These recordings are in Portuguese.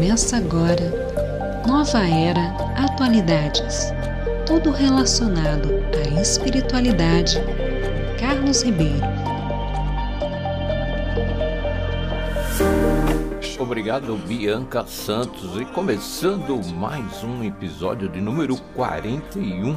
Começa agora Nova Era Atualidades. Tudo relacionado à espiritualidade. Carlos Ribeiro. Obrigado, Bianca Santos. E começando mais um episódio de número 41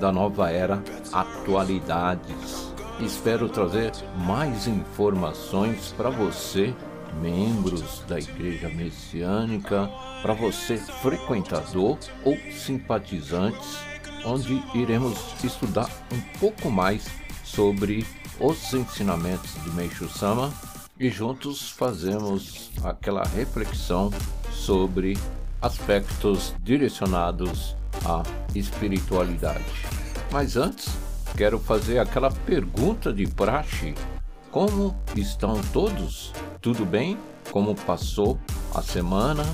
da Nova Era Atualidades. Espero trazer mais informações para você membros da Igreja Messiânica, para você frequentador ou simpatizantes, onde iremos estudar um pouco mais sobre os ensinamentos de Meixo Sama e juntos fazemos aquela reflexão sobre aspectos direcionados à espiritualidade. Mas antes, quero fazer aquela pergunta de praxe: como estão todos? tudo bem? Como passou a semana?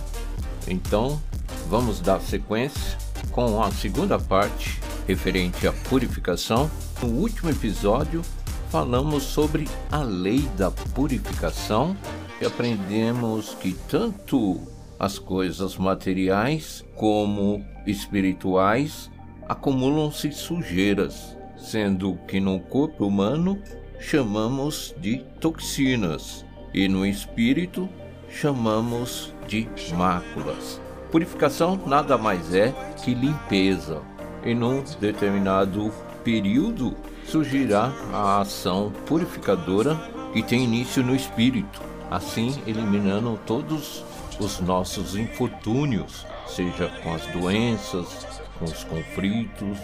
Então, vamos dar sequência com a segunda parte referente à purificação. No último episódio, falamos sobre a lei da purificação e aprendemos que tanto as coisas materiais como espirituais acumulam-se sujeiras, sendo que no corpo humano chamamos de toxinas e no espírito chamamos de máculas. Purificação nada mais é que limpeza, e num determinado período surgirá a ação purificadora que tem início no espírito, assim eliminando todos os nossos infortúnios, seja com as doenças, com os conflitos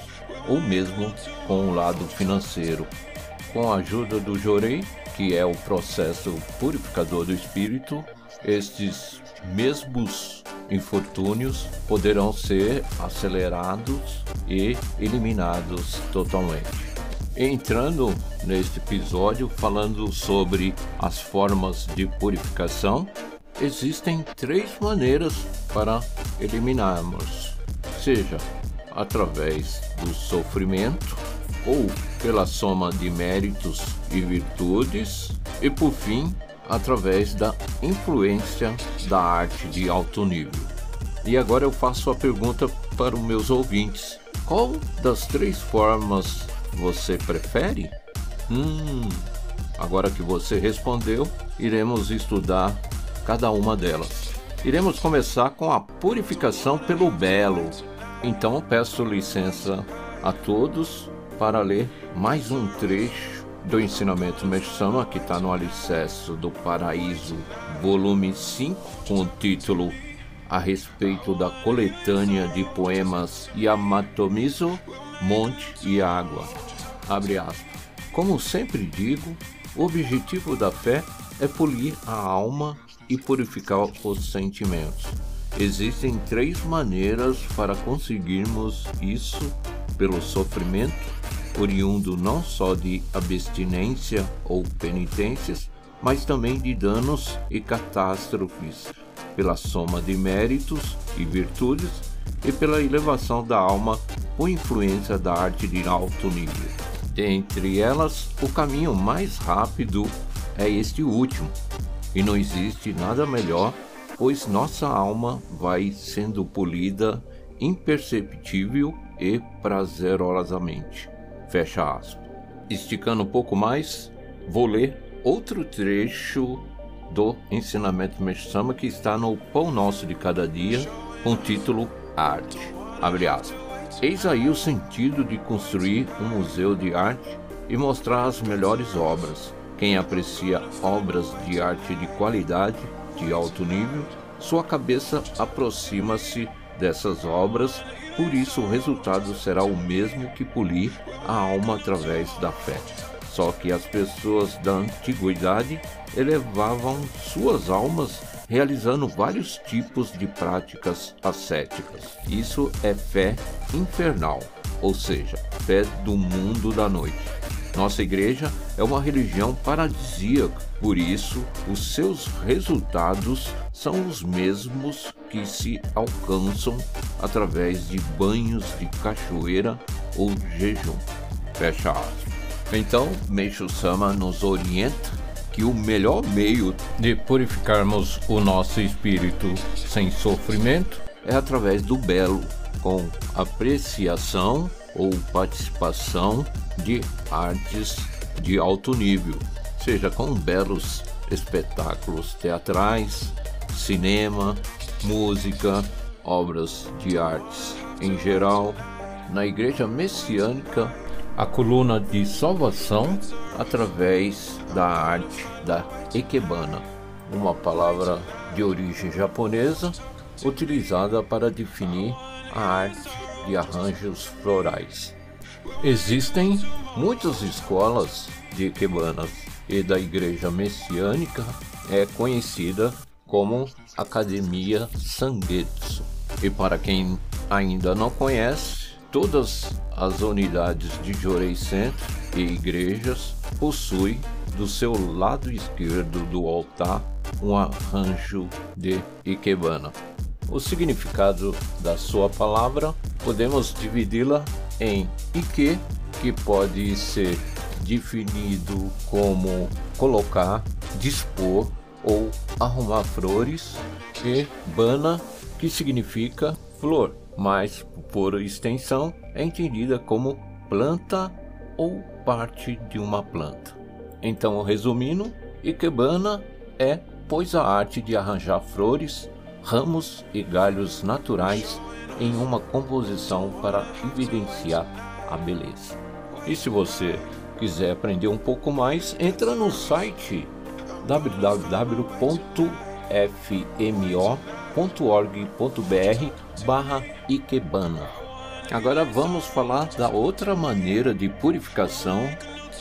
ou mesmo com o lado financeiro. Com a ajuda do Jorei, que é o processo purificador do espírito, estes mesmos infortúnios poderão ser acelerados e eliminados totalmente. Entrando neste episódio falando sobre as formas de purificação, existem três maneiras para eliminarmos, seja através do sofrimento, ou pela soma de méritos e virtudes, e por fim, através da influência da arte de alto nível. E agora eu faço a pergunta para os meus ouvintes: qual das três formas você prefere? Hum, agora que você respondeu, iremos estudar cada uma delas. Iremos começar com a purificação pelo belo. Então peço licença a todos para ler mais um trecho do ensinamento Meshama, que está no Alicerce do Paraíso, volume 5, com o título A respeito da coletânea de poemas Yamatomizo, Monte e Água. Abre aspas. Como sempre digo, o objetivo da fé é polir a alma e purificar os sentimentos. Existem três maneiras para conseguirmos isso pelo sofrimento oriundo não só de abstinência ou penitências, mas também de danos e catástrofes, pela soma de méritos e virtudes e pela elevação da alma por influência da arte de alto nível. Entre elas, o caminho mais rápido é este último, e não existe nada melhor, pois nossa alma vai sendo polida imperceptível e prazerosamente. Fecha aspas. Esticando um pouco mais, vou ler outro trecho do ensinamento Meshama que está no Pão Nosso de Cada Dia, com o título Arte. Abre aspas. Eis aí o sentido de construir um museu de arte e mostrar as melhores obras. Quem aprecia obras de arte de qualidade, de alto nível, sua cabeça aproxima-se dessas obras por isso, o resultado será o mesmo que polir a alma através da fé. Só que as pessoas da antiguidade elevavam suas almas realizando vários tipos de práticas ascéticas. Isso é fé infernal, ou seja, fé do mundo da noite. Nossa igreja é uma religião paradisíaca, por isso, os seus resultados são os mesmos que se alcançam através de banhos de cachoeira ou jejum. Fecha aspas. Então, Meixo Sama nos orienta que o melhor meio de purificarmos o nosso espírito sem sofrimento é através do belo, com apreciação ou participação de artes de alto nível, seja com belos espetáculos teatrais, cinema, música, obras de artes em geral. Na Igreja Messiânica, a coluna de salvação através da arte da Ikebana, uma palavra de origem japonesa utilizada para definir a arte de arranjos florais. Existem muitas escolas de Ikebana e da Igreja Messiânica é conhecida como Academia Sangetsu. E para quem ainda não conhece, todas as unidades de Jorei Centro e igrejas possuem do seu lado esquerdo do altar um arranjo de Ikebana. O significado da sua palavra podemos dividi-la em Ike, que pode ser definido como colocar, dispor ou arrumar flores, e Bana, que significa flor, mas por extensão é entendida como planta ou parte de uma planta. Então, resumindo, Ikebana é pois a arte de arranjar flores, ramos e galhos naturais em uma composição para evidenciar a beleza. E se você quiser aprender um pouco mais, entra no site www.fmo.org.br barra Ikebana. Agora vamos falar da outra maneira de purificação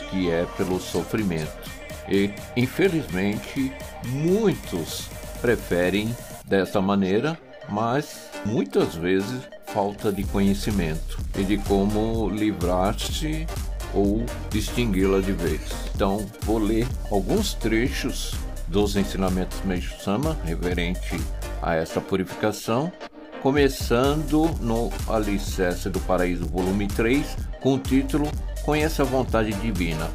que é pelo sofrimento. E infelizmente muitos preferem dessa maneira, mas muitas vezes falta de conhecimento e de como livrar-se ou extingui-la de vez. Então, vou ler alguns trechos dos ensinamentos Meishu Sama referente a essa purificação, começando no Alicerce do Paraíso, volume 3, com o título Conheça a Vontade Divina.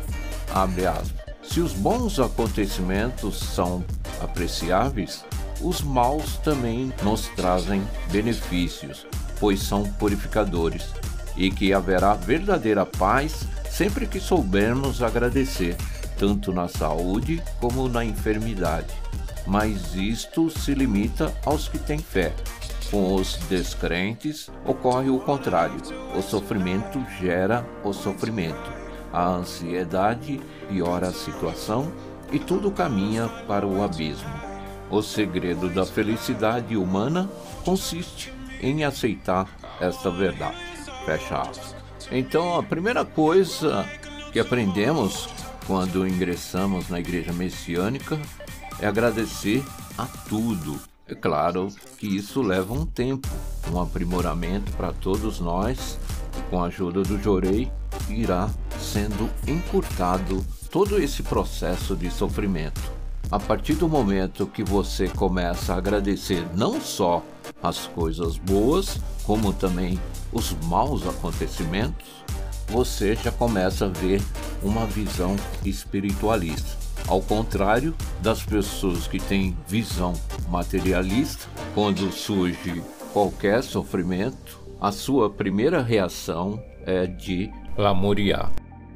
Abre aspas. Se os bons acontecimentos são apreciáveis, os maus também nos trazem benefícios, pois são purificadores, e que haverá verdadeira paz sempre que soubermos agradecer, tanto na saúde como na enfermidade. Mas isto se limita aos que têm fé. Com os descrentes ocorre o contrário. O sofrimento gera o sofrimento. A ansiedade piora a situação e tudo caminha para o abismo. O segredo da felicidade humana consiste em aceitar esta verdade. Fecha aspas. Então, a primeira coisa que aprendemos quando ingressamos na igreja messiânica é agradecer a tudo. É claro que isso leva um tempo, um aprimoramento para todos nós. Com a ajuda do Jorei, irá sendo encurtado todo esse processo de sofrimento. A partir do momento que você começa a agradecer não só as coisas boas, como também os maus acontecimentos, você já começa a ver uma visão espiritualista. Ao contrário das pessoas que têm visão materialista, quando surge qualquer sofrimento, a sua primeira reação é de lamuriar.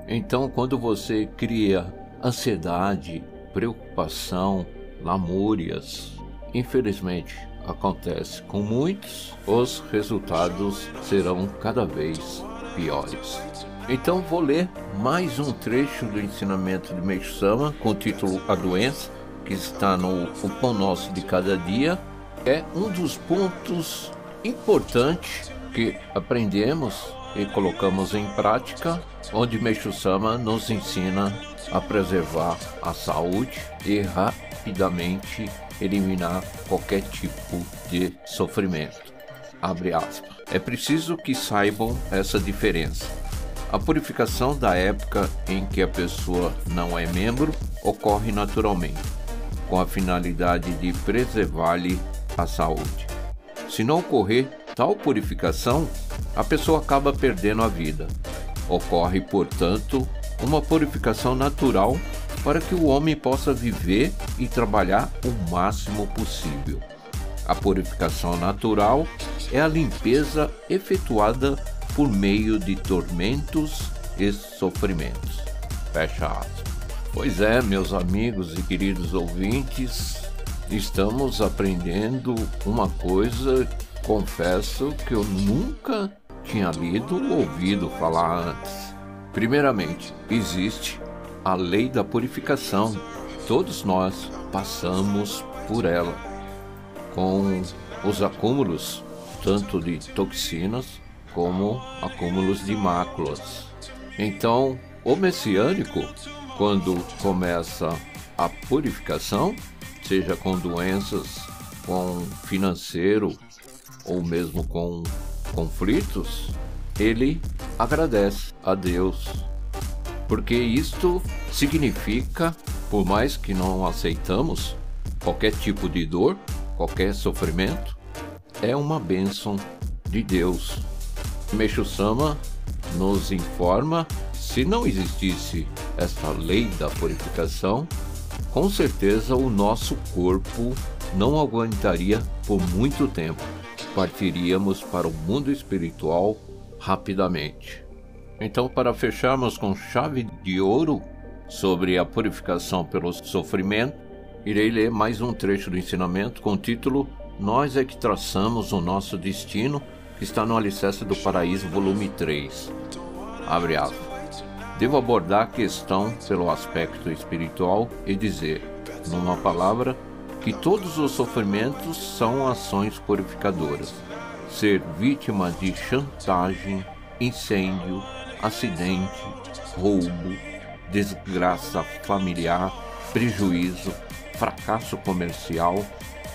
Então, quando você cria ansiedade, preocupação, lamúrias, infelizmente acontece com muitos, os resultados serão cada vez piores. Então vou ler mais um trecho do ensinamento de Meixo Sama com o título A Doença, que está no O Pão Nosso de Cada Dia. É um dos pontos importantes que aprendemos e colocamos em prática, onde Meixo Sama nos ensina a preservar a saúde e rapidamente eliminar qualquer tipo de sofrimento. É preciso que saibam essa diferença. A purificação da época em que a pessoa não é membro ocorre naturalmente, com a finalidade de preservar-lhe a saúde. Se não ocorrer tal purificação, a pessoa acaba perdendo a vida. Ocorre, portanto, uma purificação natural para que o homem possa viver e trabalhar o máximo possível. A purificação natural é a limpeza efetuada por meio de tormentos e sofrimentos. Fecha aspas. Pois é, meus amigos e queridos ouvintes, estamos aprendendo uma coisa, confesso que eu nunca tinha lido ou ouvido falar antes. Primeiramente, existe a lei da purificação. Todos nós passamos por ela, com os acúmulos tanto de toxinas como acúmulos de máculas. Então, o messiânico, quando começa a purificação, seja com doenças, com financeiro ou mesmo com conflitos, ele agradece a Deus, porque isto significa, por mais que não aceitamos qualquer tipo de dor, qualquer sofrimento, é uma bênção de Deus. Meixo Sama nos informa se não existisse esta lei da purificação, com certeza o nosso corpo não aguentaria por muito tempo. Partiríamos para o mundo espiritual rapidamente. Então, para fecharmos com chave de ouro sobre a purificação pelo sofrimento, irei ler mais um trecho do ensinamento com o título Nós é que traçamos o nosso destino, que está no Alicerce do Paraíso, volume 3. Abre aspas. Devo abordar a questão pelo aspecto espiritual e dizer, numa palavra, que todos os sofrimentos são ações purificadoras ser vítima de chantagem, incêndio, acidente, roubo, desgraça familiar, prejuízo, fracasso comercial,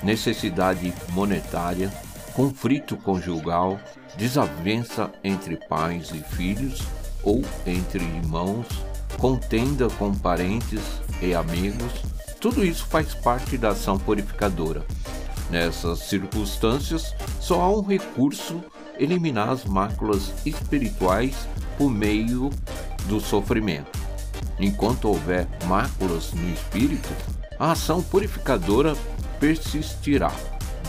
necessidade monetária, conflito conjugal, desavença entre pais e filhos ou entre irmãos, contenda com parentes e amigos, tudo isso faz parte da ação purificadora. Nessas circunstâncias, só há um recurso: eliminar as máculas espirituais por meio do sofrimento. Enquanto houver máculas no espírito, a ação purificadora persistirá.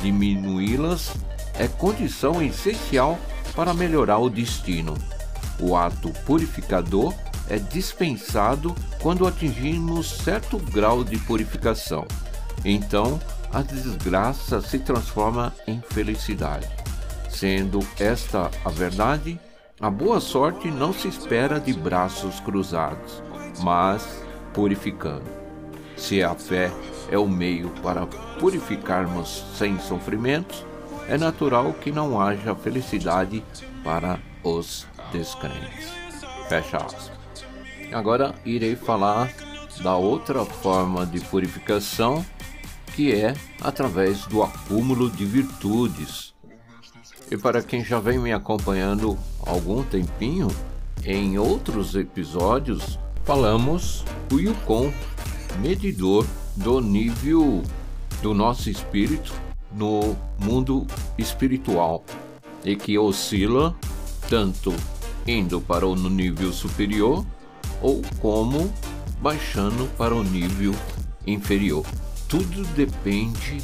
Diminuí-las é condição essencial para melhorar o destino. O ato purificador é dispensado quando atingimos certo grau de purificação. Então, a desgraça se transforma em felicidade. Sendo esta a verdade, a boa sorte não se espera de braços cruzados, mas purificando. Se a fé é o meio para purificarmos sem sofrimentos, é natural que não haja felicidade para os descrentes. Fecha aspas. Agora irei falar da outra forma de purificação que é através do acúmulo de virtudes. E para quem já vem me acompanhando algum tempinho, em outros episódios falamos o Yukon, medidor do nível do nosso espírito no mundo espiritual e que oscila tanto indo para o nível superior ou como baixando para o nível inferior tudo depende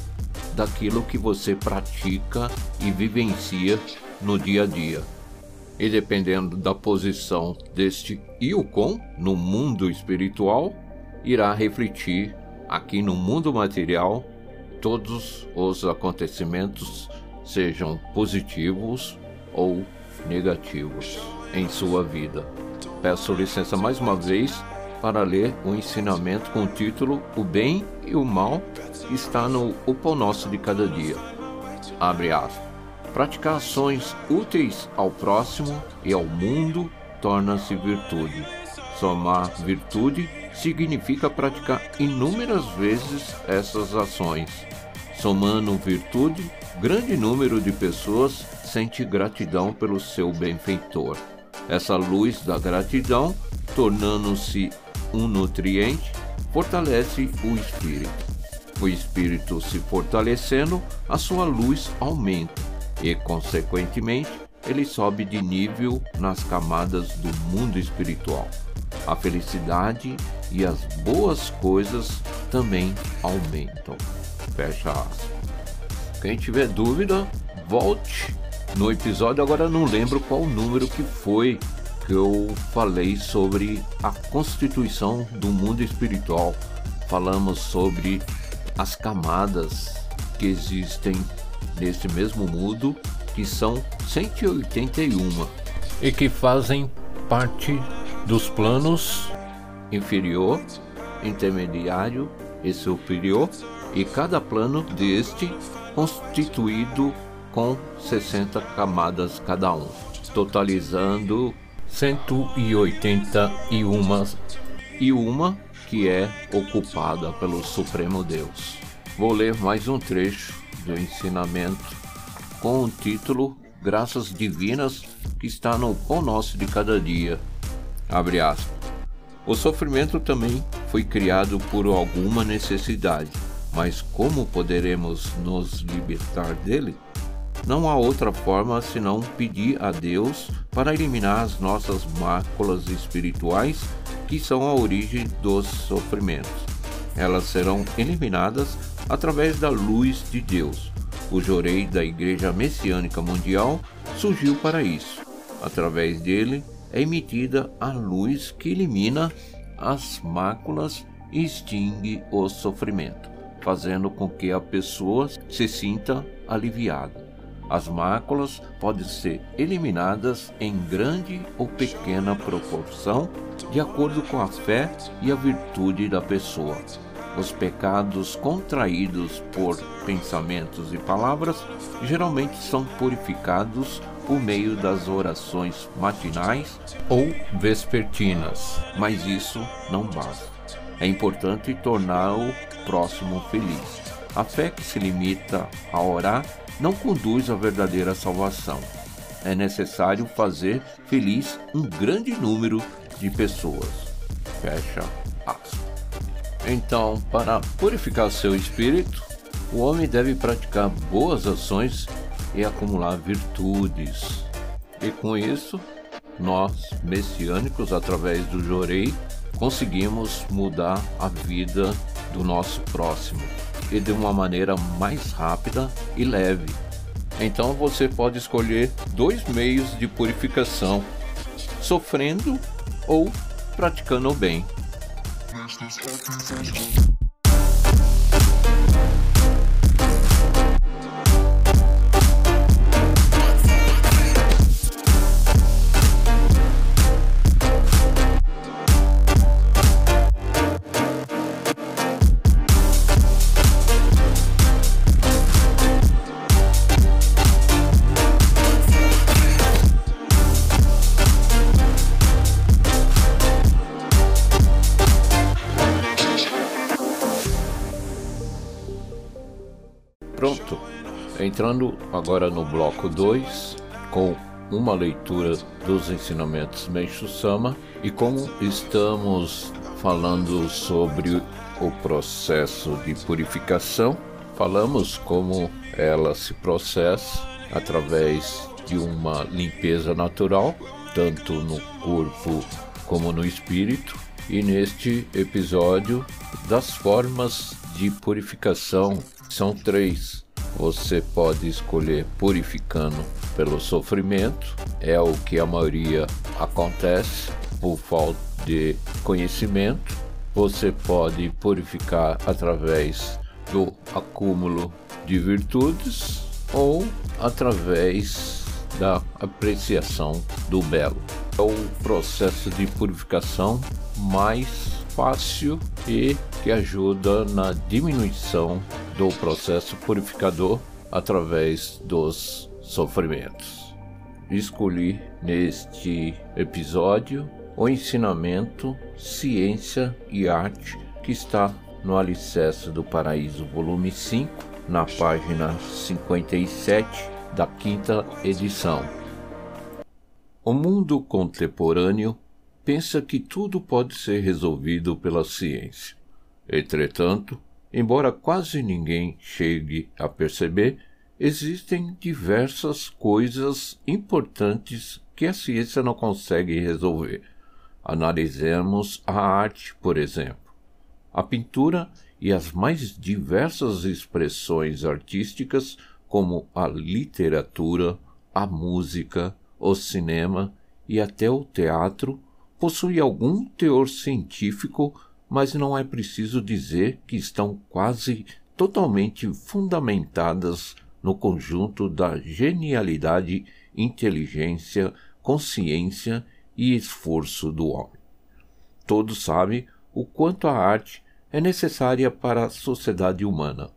daquilo que você pratica e vivencia no dia a dia. E dependendo da posição deste Yukon no mundo espiritual, irá refletir aqui no mundo material todos os acontecimentos, sejam positivos ou negativos, em sua vida. Peço licença mais uma vez para ler o ensinamento com o título O Bem e o Mal está no O Pão Nosso de Cada Dia. Abre aspas. Praticar ações úteis ao próximo e ao mundo torna-se virtude. Somar virtude significa praticar inúmeras vezes essas ações. Somando virtude, grande número de pessoas sente gratidão pelo seu benfeitor. Essa luz da gratidão, tornando-se um nutriente, fortalece o espírito. O espírito se fortalecendo, a sua luz aumenta e, consequentemente, ele sobe de nível nas camadas do mundo espiritual. A felicidade e as boas coisas também aumentam. Fecha aspas. Quem tiver dúvida, volte no episódio. Agora não lembro qual número que foi que eu falei sobre a constituição do mundo espiritual. Falamos sobre as camadas que existem nesse mesmo mundo, que são 181 e que fazem parte dos planos inferior, intermediário e superior, e cada plano deste constituído com 60 camadas cada um, totalizando 181 e uma que é ocupada pelo Supremo Deus. Vou ler mais um trecho do ensinamento com o título Graças Divinas que está no Pão Nosso de Cada Dia. Abre aspas. O sofrimento também foi criado por alguma necessidade, mas como poderemos nos libertar dele? Não há outra forma senão pedir a Deus para eliminar as nossas máculas espirituais que são a origem dos sofrimentos. Elas serão eliminadas através da luz de Deus. O jorei da Igreja Messiânica Mundial surgiu para isso. Através dele é emitida a luz que elimina as máculas e extingue o sofrimento, fazendo com que a pessoa se sinta aliviada. As máculas podem ser eliminadas em grande ou pequena proporção, de acordo com a fé e a virtude da pessoa. Os pecados contraídos por pensamentos e palavras geralmente são purificados por meio das orações matinais ou vespertinas, mas isso não basta. É importante tornar o próximo feliz. A fé que se limita a orar não conduz à verdadeira salvação. É necessário fazer feliz um grande número de pessoas. Fecha aspas. Então, para purificar seu espírito, o homem deve praticar boas ações e acumular virtudes. E com isso, nós, messiânicos, através do Jorei, conseguimos mudar a vida do nosso próximo e de uma maneira mais rápida e leve. Então você pode escolher dois meios de purificação: sofrendo ou praticando o bem. this that's happy me. Entrando agora no bloco 2, com uma leitura dos ensinamentos Meishu Sama e como estamos falando sobre o processo de purificação, falamos como ela se processa através de uma limpeza natural, tanto no corpo como no espírito, e neste episódio das formas de purificação são três. Você pode escolher purificando pelo sofrimento, é o que a maioria acontece por falta de conhecimento. Você pode purificar através do acúmulo de virtudes ou através da apreciação do belo. É o processo de purificação mais fácil e que ajuda na diminuição do processo purificador através dos sofrimentos. Escolhi neste episódio o ensinamento Ciência e Arte que está no Alicerce do Paraíso, volume 5, na página 57 da quinta edição. O mundo contemporâneo pensa que tudo pode ser resolvido pela ciência. Entretanto, embora quase ninguém chegue a perceber, existem diversas coisas importantes que a ciência não consegue resolver. Analisemos a arte, por exemplo. A pintura e as mais diversas expressões artísticas, como a literatura, a música, o cinema e até o teatro, possuem algum teor científico, mas não é preciso dizer que estão quase totalmente fundamentadas no conjunto da genialidade, inteligência, consciência e esforço do homem. Todos sabem o quanto a arte é necessária para a sociedade humana.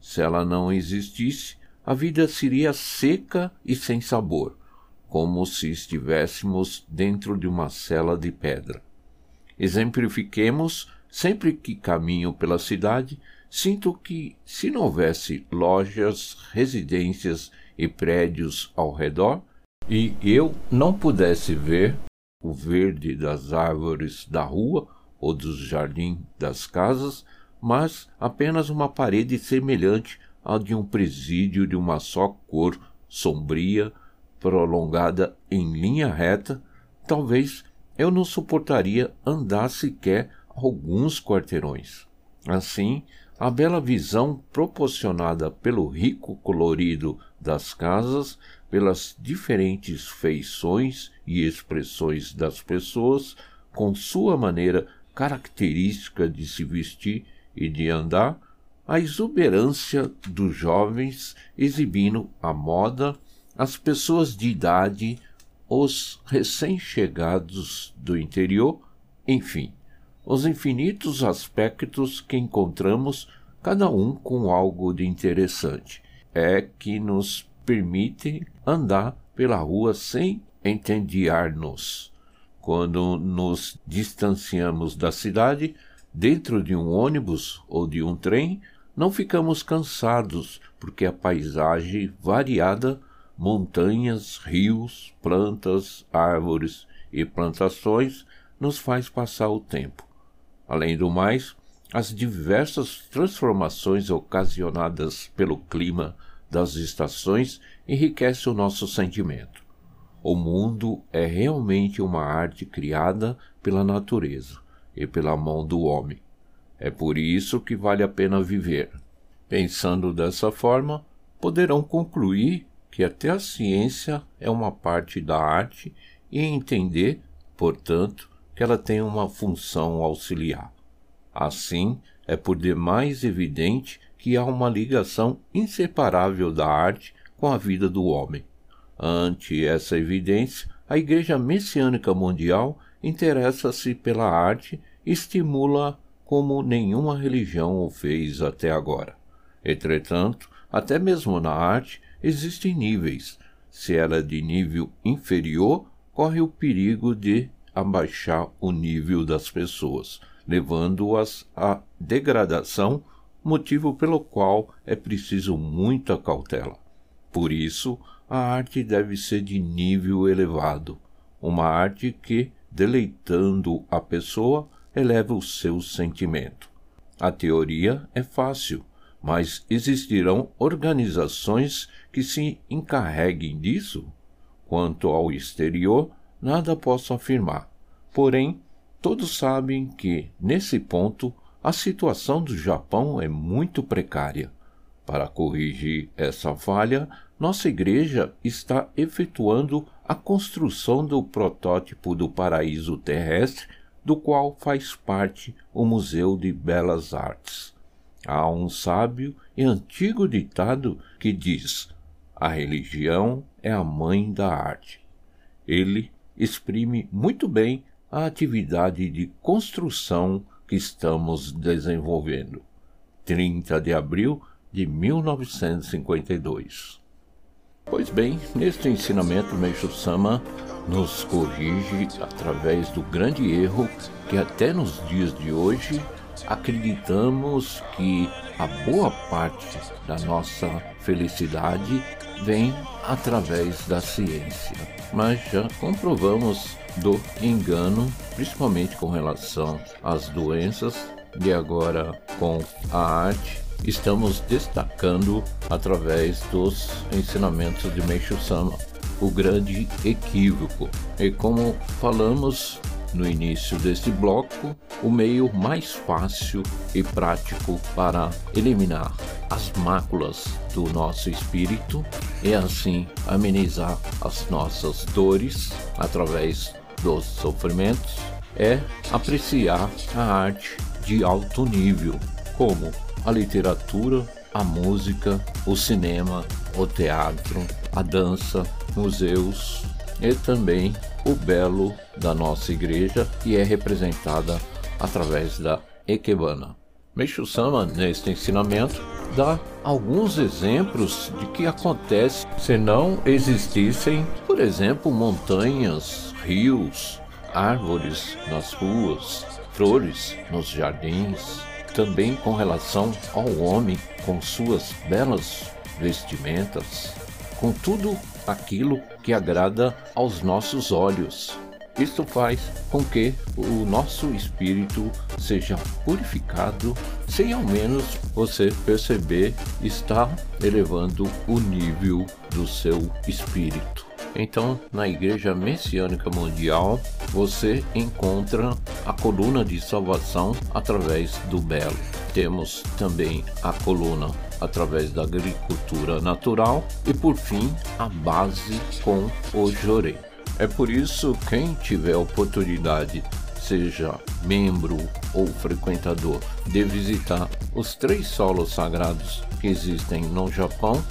Se ela não existisse, a vida seria seca e sem sabor, como se estivéssemos dentro de uma cela de pedra. Exemplifiquemos, sempre que caminho pela cidade, sinto que, se não houvesse lojas, residências e prédios ao redor, e eu não pudesse ver o verde das árvores da rua ou dos jardins das casas, mas apenas uma parede semelhante à de um presídio de uma só cor sombria, prolongada em linha reta, talvez eu não suportaria andar sequer alguns quarteirões. Assim, a bela visão proporcionada pelo rico colorido das casas, pelas diferentes feições e expressões das pessoas, com sua maneira característica de se vestir e de andar, a exuberância dos jovens exibindo a moda, as pessoas de idade, os recém-chegados do interior, enfim, os infinitos aspectos que encontramos, cada um com algo de interessante, é que nos permite andar pela rua sem entediar-nos. Quando nos distanciamos da cidade, dentro de um ônibus ou de um trem, não ficamos cansados, porque a paisagem variada, montanhas, rios, plantas, árvores e plantações, nos faz passar o tempo. Além do mais, as diversas transformações ocasionadas pelo clima das estações enriquecem o nosso sentimento. O mundo é realmente uma arte criada pela natureza e pela mão do homem. É por isso que vale a pena viver. Pensando dessa forma, poderão concluir que até a ciência é uma parte da arte e entender, portanto, que ela tem uma função auxiliar. Assim, é por demais evidente que há uma ligação inseparável da arte com a vida do homem. Ante essa evidência, a Igreja Messiânica Mundial interessa-se pela arte e estimula como nenhuma religião o fez até agora. Entretanto, até mesmo na arte existem níveis. Se ela é de nível inferior, corre o perigo de abaixar o nível das pessoas, levando-as à degradação, motivo pelo qual é preciso muita cautela. Por isso, a arte deve ser de nível elevado, uma arte que, deleitando a pessoa, eleva o seu sentimento. A teoria é fácil, mas existirão organizações que se encarreguem disso? Quanto ao exterior, nada posso afirmar. Porém, todos sabem que, nesse ponto, a situação do Japão é muito precária. Para corrigir essa falha, nossa igreja está efetuando a construção do protótipo do paraíso terrestre, do qual faz parte o Museu de Belas Artes. Há um sábio e antigo ditado que diz: a religião é a mãe da arte. Ele exprime muito bem a atividade de construção que estamos desenvolvendo. 30 de abril de 1952. Pois bem, neste ensinamento, Meixo Sama nos corrige através do grande erro que até nos dias de hoje acreditamos que a boa parte da nossa felicidade vem através da ciência. Mas já comprovamos do engano, principalmente com relação às doenças, e agora com a arte, estamos destacando através dos ensinamentos de Meishu Sama o grande equívoco. E como falamos no início deste bloco o meio mais fácil e prático para eliminar as máculas do nosso espírito e assim amenizar as nossas dores através dos sofrimentos é apreciar a arte de alto nível, como a literatura, a música, o cinema, o teatro, a dança, museus e também o belo da nossa igreja e é representada através da Ekebana. Meixo Sama, neste ensinamento, dá alguns exemplos de que acontece se não existissem, por exemplo, montanhas, rios, árvores nas ruas, flores nos jardins, também com relação ao homem com suas belas vestimentas, com tudo aquilo que agrada aos nossos olhos. Isto faz com que o nosso espírito seja purificado, sem ao menos você perceber estar elevando o nível do seu espírito. Então, na Igreja Messiânica Mundial, você encontra a coluna de salvação através do belo. Temos também a coluna através da agricultura natural e, por fim, a base com o jorei. É por isso quem tiver oportunidade, seja membro ou frequentador, de visitar os três solos sagrados que existem no Japão,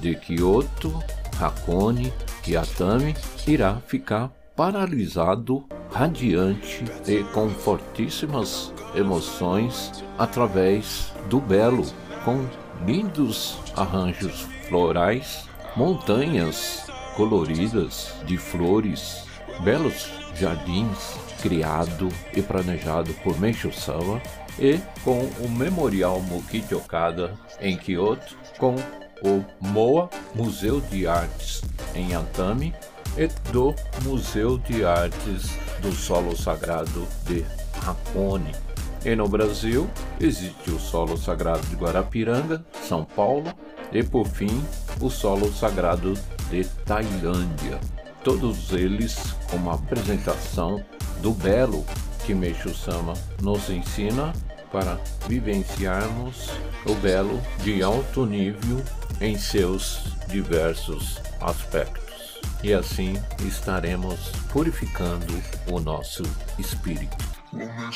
de Kyoto, Hakone e Atami, irá ficar paralisado, radiante e com fortíssimas emoções através do belo, com lindos arranjos florais, montanhas coloridas de flores, belos jardins criado e planejado por Meishu Sawa e com o Memorial Mukichi Okada em Kyoto, com o MOA Museu de Artes em Atami e do Museu de Artes do Solo Sagrado de Hakone. E no Brasil existe o Solo Sagrado de Guarapiranga, São Paulo, e por fim o Solo Sagrado de Tailândia. Todos eles com uma apresentação do belo que Meixo Sama nos ensina para vivenciarmos o belo de alto nível em seus diversos aspectos. E assim estaremos purificando o nosso espírito. Agora,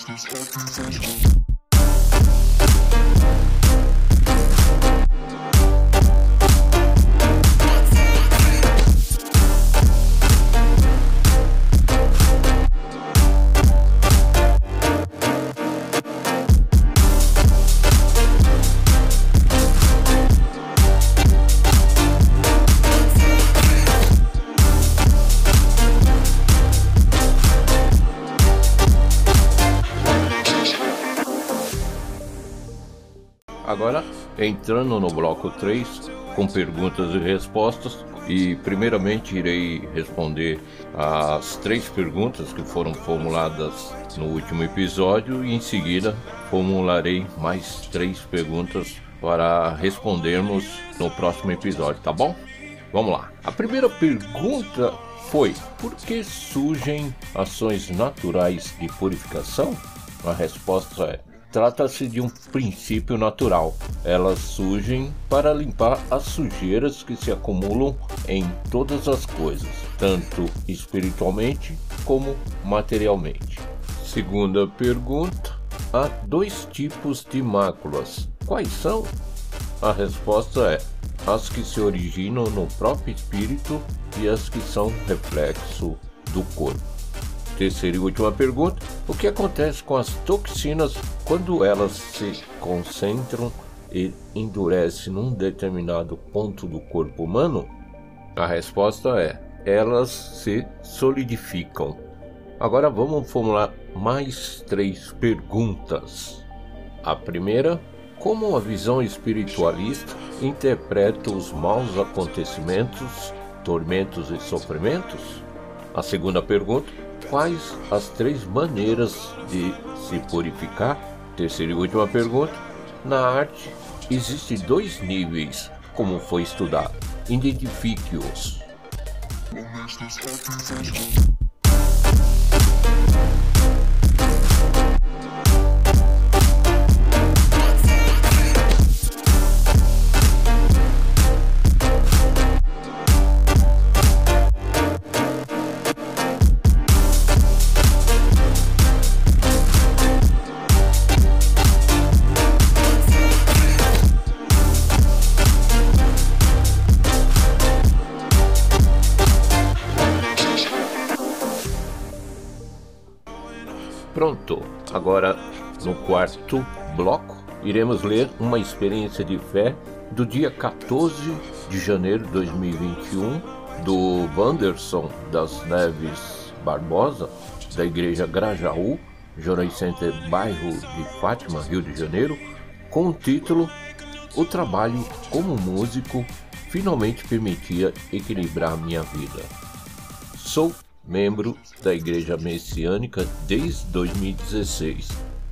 entrando no bloco 3, com perguntas e respostas, e primeiramente irei responder as três perguntas que foram formuladas no último episódio e em seguida formularei mais três perguntas para respondermos no próximo episódio, tá bom? Vamos lá. A primeira pergunta foi: por que surgem ações naturais de purificação? A resposta é: Trata-se de um princípio natural. Elas surgem para limpar as sujeiras que se acumulam em todas as coisas, tanto espiritualmente como materialmente. Segunda pergunta: há dois tipos de máculas. Quais são? A resposta é: as que se originam no próprio espírito e as que são reflexo do corpo. Terceira e última pergunta: o que acontece com as toxinas quando elas se concentram e endurecem num determinado ponto do corpo humano? A resposta é: elas se solidificam. Agora vamos formular mais três perguntas. A primeira: como a visão espiritualista interpreta os maus acontecimentos, tormentos e sofrimentos? A segunda pergunta: quais as três maneiras de se purificar? Terceira e última pergunta. Na arte, existem dois níveis, como foi estudado. Identifique-os. Certo, agora no quarto bloco iremos ler uma experiência de fé do dia 14 de janeiro de 2021 do Wanderson das Neves Barbosa, da Igreja Grajaú, Jornal Center, bairro de Fátima, Rio de Janeiro, com o título O trabalho como músico finalmente permitia equilibrar minha vida. Sou membro da Igreja Messiânica desde 2016.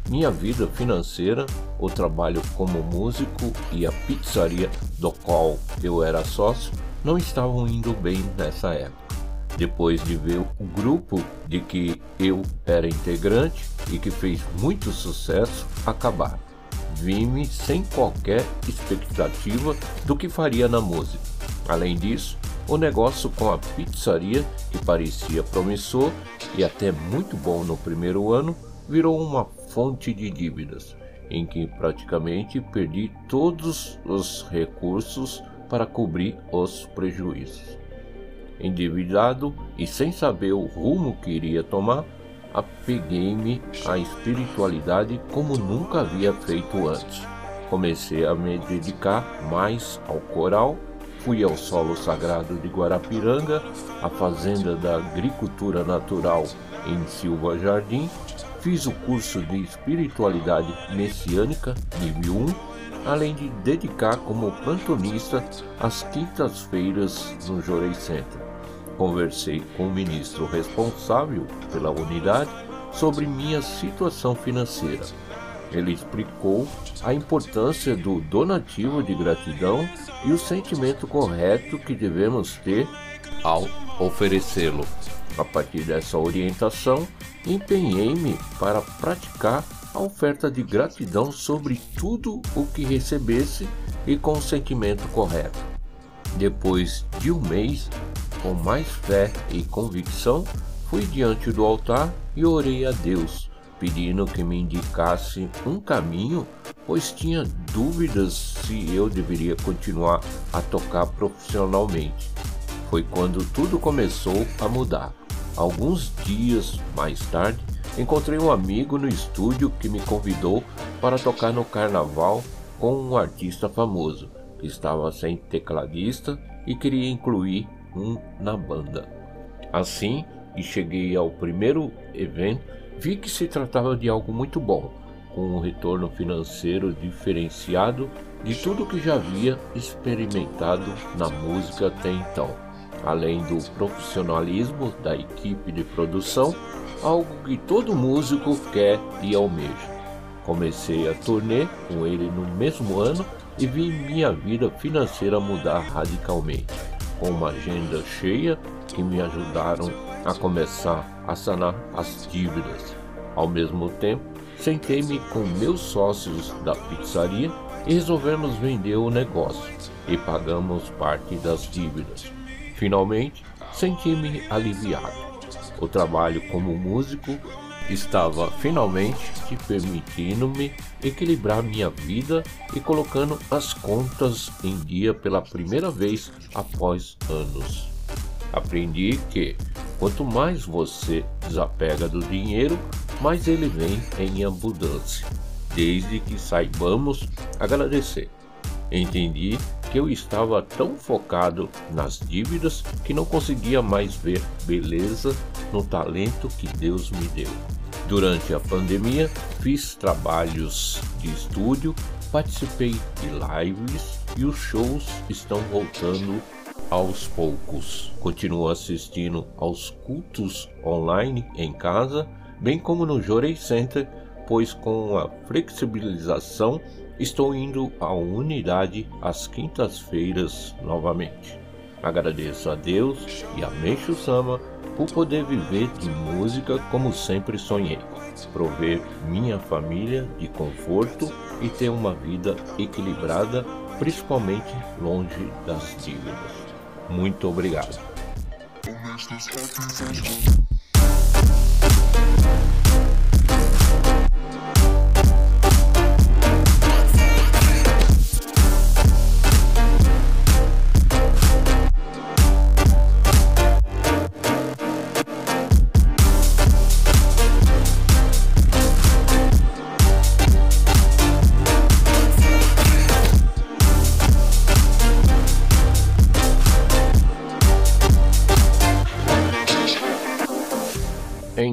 Minha vida financeira, o trabalho como músico e a pizzaria do qual eu era sócio não estavam indo bem nessa época. Depois de ver o grupo de que eu era integrante e que fez muito sucesso acabar, vi-me sem qualquer expectativa do que faria na música. Além disso, o negócio com a pizzaria, que parecia promissor e até muito bom no primeiro ano, virou uma fonte de dívidas, em que praticamente perdi todos os recursos para cobrir os prejuízos. Endividado e sem saber o rumo que iria tomar, apeguei-me à espiritualidade como nunca havia feito antes. Comecei a me dedicar mais ao coral, fui ao solo sagrado de Guarapiranga, à fazenda da agricultura natural em Silva Jardim, fiz o curso de espiritualidade messiânica nível 1 além de dedicar como plantonista as quintas-feiras no Jorei Center. Conversei com o ministro responsável pela unidade sobre minha situação financeira. Ele explicou a importância do donativo de gratidão e o sentimento correto que devemos ter ao oferecê-lo. A partir dessa orientação, empenhei-me para praticar a oferta de gratidão sobre tudo o que recebesse e com o sentimento correto. Depois de um mês, com mais fé e convicção, fui diante do altar e orei a Deus, pedindo que me indicasse um caminho, pois tinha dúvidas se eu deveria continuar a tocar profissionalmente. Foi quando tudo começou a mudar. Alguns dias mais tarde, encontrei um amigo no estúdio que me convidou para tocar no carnaval com um artista famoso estava sem tecladista e queria incluir um na banda. Assim que cheguei ao primeiro evento, vi que se tratava de algo muito bom, com um retorno financeiro diferenciado de tudo que já havia experimentado na música até então, além do profissionalismo da equipe de produção algo que todo músico quer e almeja. Comecei a turnê com ele no mesmo ano e vi minha vida financeira mudar radicalmente, com uma agenda cheia que me ajudaram a começar a sanar as dívidas. Ao mesmo tempo, sentei-me com meus sócios da pizzaria e resolvemos vender o negócio e pagamos parte das dívidas. Finalmente, senti-me aliviado o trabalho como músico estava finalmente permitindo-me equilibrar minha vida e colocando as contas em dia pela primeira vez após anos. Aprendi que quanto mais você desapega do dinheiro, mais ele vem em abundância, desde que saibamos agradecer. Entendi que eu estava tão focado nas dívidas que não conseguia mais ver beleza no talento que Deus me deu. Durante a pandemia, fiz trabalhos de estúdio, participei de lives e os shows estão voltando aos poucos. Continuo assistindo aos cultos online em casa, bem como no Jorei Center, pois com a flexibilização Estou indo à unidade às quintas-feiras novamente. Agradeço a Deus e a Meixo Sama por poder viver de música como sempre sonhei, prover minha família de conforto e ter uma vida equilibrada, principalmente longe das dívidas. Muito obrigado.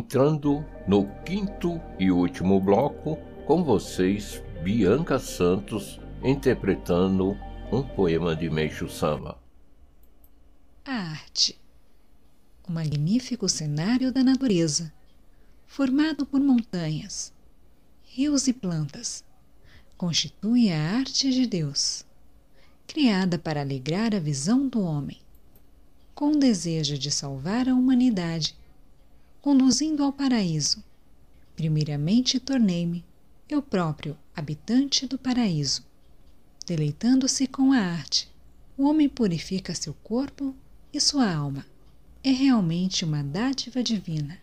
Entrando no quinto e último bloco com vocês, Bianca Santos interpretando um poema de Meixo Sama. A arte. O magnífico cenário da natureza, formado por montanhas, rios e plantas, constitui a arte de Deus, criada para alegrar a visão do homem, com o desejo de salvar a humanidade, conduzindo ao paraíso. Primeiramente tornei-me eu próprio habitante do paraíso. Deleitando-se com a arte, o homem purifica seu corpo e sua alma. É realmente uma dádiva divina.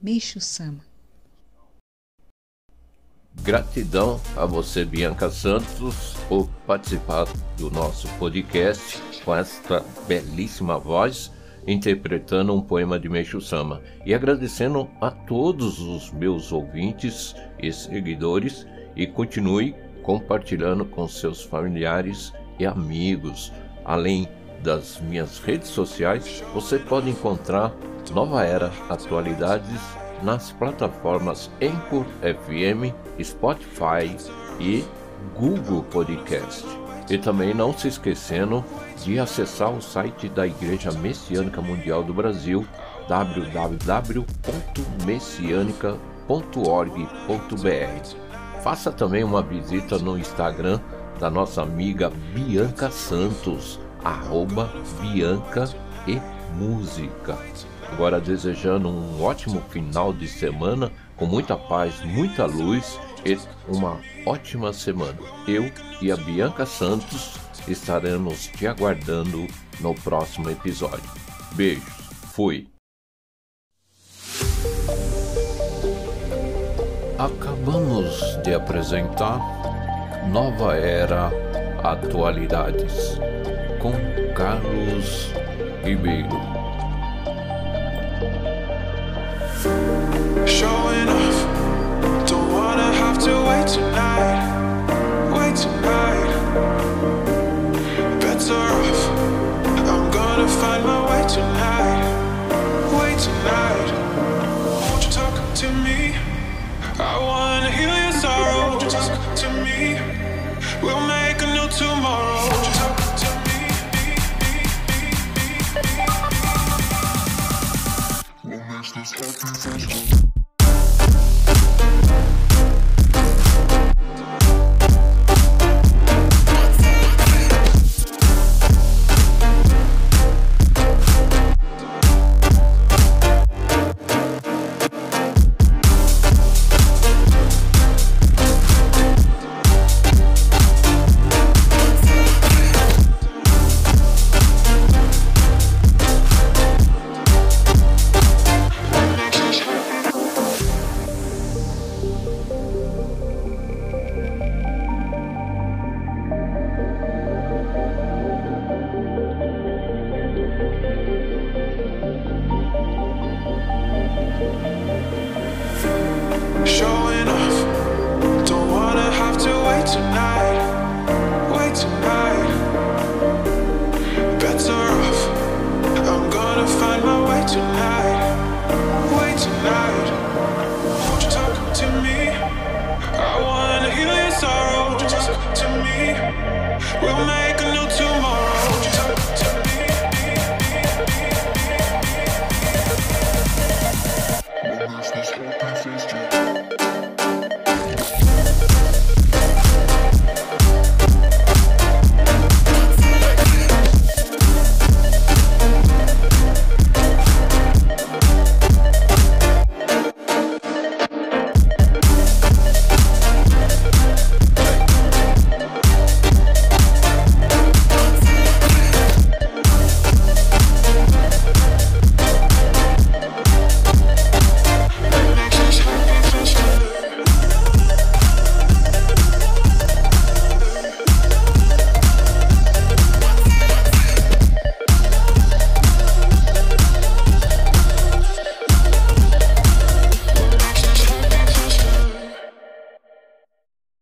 Meixo Sama. Gratidão a você, Bianca Santos, por participar do nosso podcast com esta belíssima voz interpretando um poema de Meixo Sama e agradecendo a todos os meus ouvintes e seguidores e continue compartilhando com seus familiares e amigos. Além das minhas redes sociais, você pode encontrar Nova Era Atualidades nas plataformas Anchor FM, Spotify e Google Podcast. E também não se esquecendo de acessar o site da Igreja Messiânica Mundial do Brasil, www.messianica.org.br. Faça também uma visita no Instagram da nossa amiga Bianca Santos, arroba Bianca e Música. Agora desejando um ótimo final de semana, com muita paz, muita luz e uma ótima semana. Eu e a Bianca Santos estaremos te aguardando no próximo episódio. Beijos, fui! Acabamos de apresentar Nova Era Atualidades com Carlos Ribeiro. Showing off,